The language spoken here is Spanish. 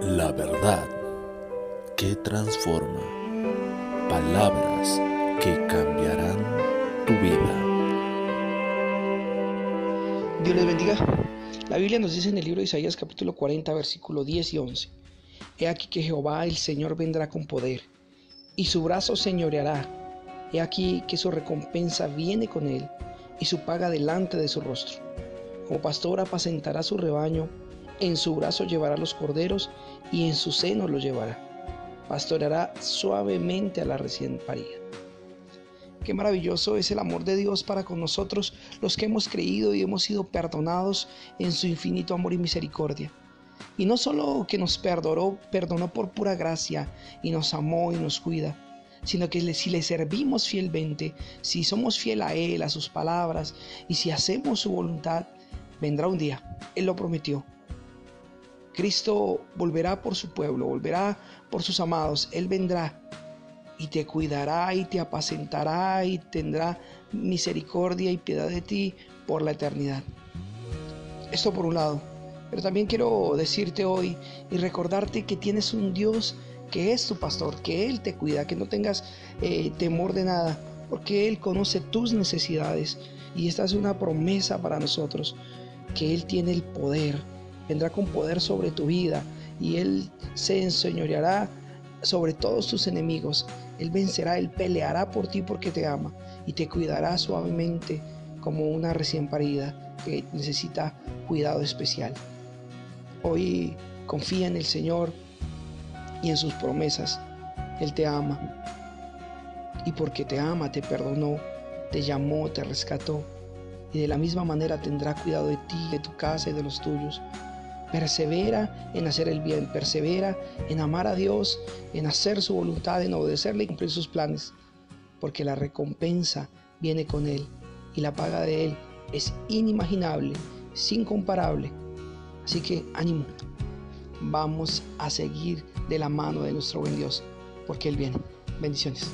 La verdad que transforma. Palabras que cambiarán tu vida. Dios les bendiga. La Biblia nos dice en el libro de Isaías capítulo 40 versículo 10 y 11. He aquí que Jehová el Señor vendrá con poder y su brazo señoreará. He aquí que su recompensa viene con él y su paga delante de su rostro. Como pastor apacentará su rebaño en su brazo llevará los corderos y en su seno los llevará. Pastoreará suavemente a la recién parida. Qué maravilloso es el amor de Dios para con nosotros, los que hemos creído y hemos sido perdonados en su infinito amor y misericordia. Y no solo que nos perdonó, perdonó por pura gracia y nos amó y nos cuida, sino que si le servimos fielmente, si somos fiel a Él, a sus palabras, y si hacemos su voluntad, vendrá un día. Él lo prometió Cristo volverá por su pueblo, volverá por sus amados. Él vendrá y te cuidará y te apacentará y tendrá misericordia y piedad de ti por la eternidad. Esto por un lado. Pero también quiero decirte hoy y recordarte que tienes un Dios que es tu pastor, que Él te cuida, que no tengas eh, temor de nada, porque Él conoce tus necesidades. Y esta es una promesa para nosotros, que Él tiene el poder vendrá con poder sobre tu vida y Él se enseñoreará sobre todos tus enemigos. Él vencerá, Él peleará por ti porque te ama y te cuidará suavemente como una recién parida que necesita cuidado especial. Hoy confía en el Señor y en sus promesas. Él te ama. Y porque te ama, te perdonó, te llamó, te rescató. Y de la misma manera tendrá cuidado de ti, de tu casa y de los tuyos. Persevera en hacer el bien, persevera en amar a Dios, en hacer su voluntad, en obedecerle y cumplir sus planes, porque la recompensa viene con Él y la paga de Él es inimaginable, sin incomparable. Así que ánimo, vamos a seguir de la mano de nuestro buen Dios, porque Él viene. Bendiciones.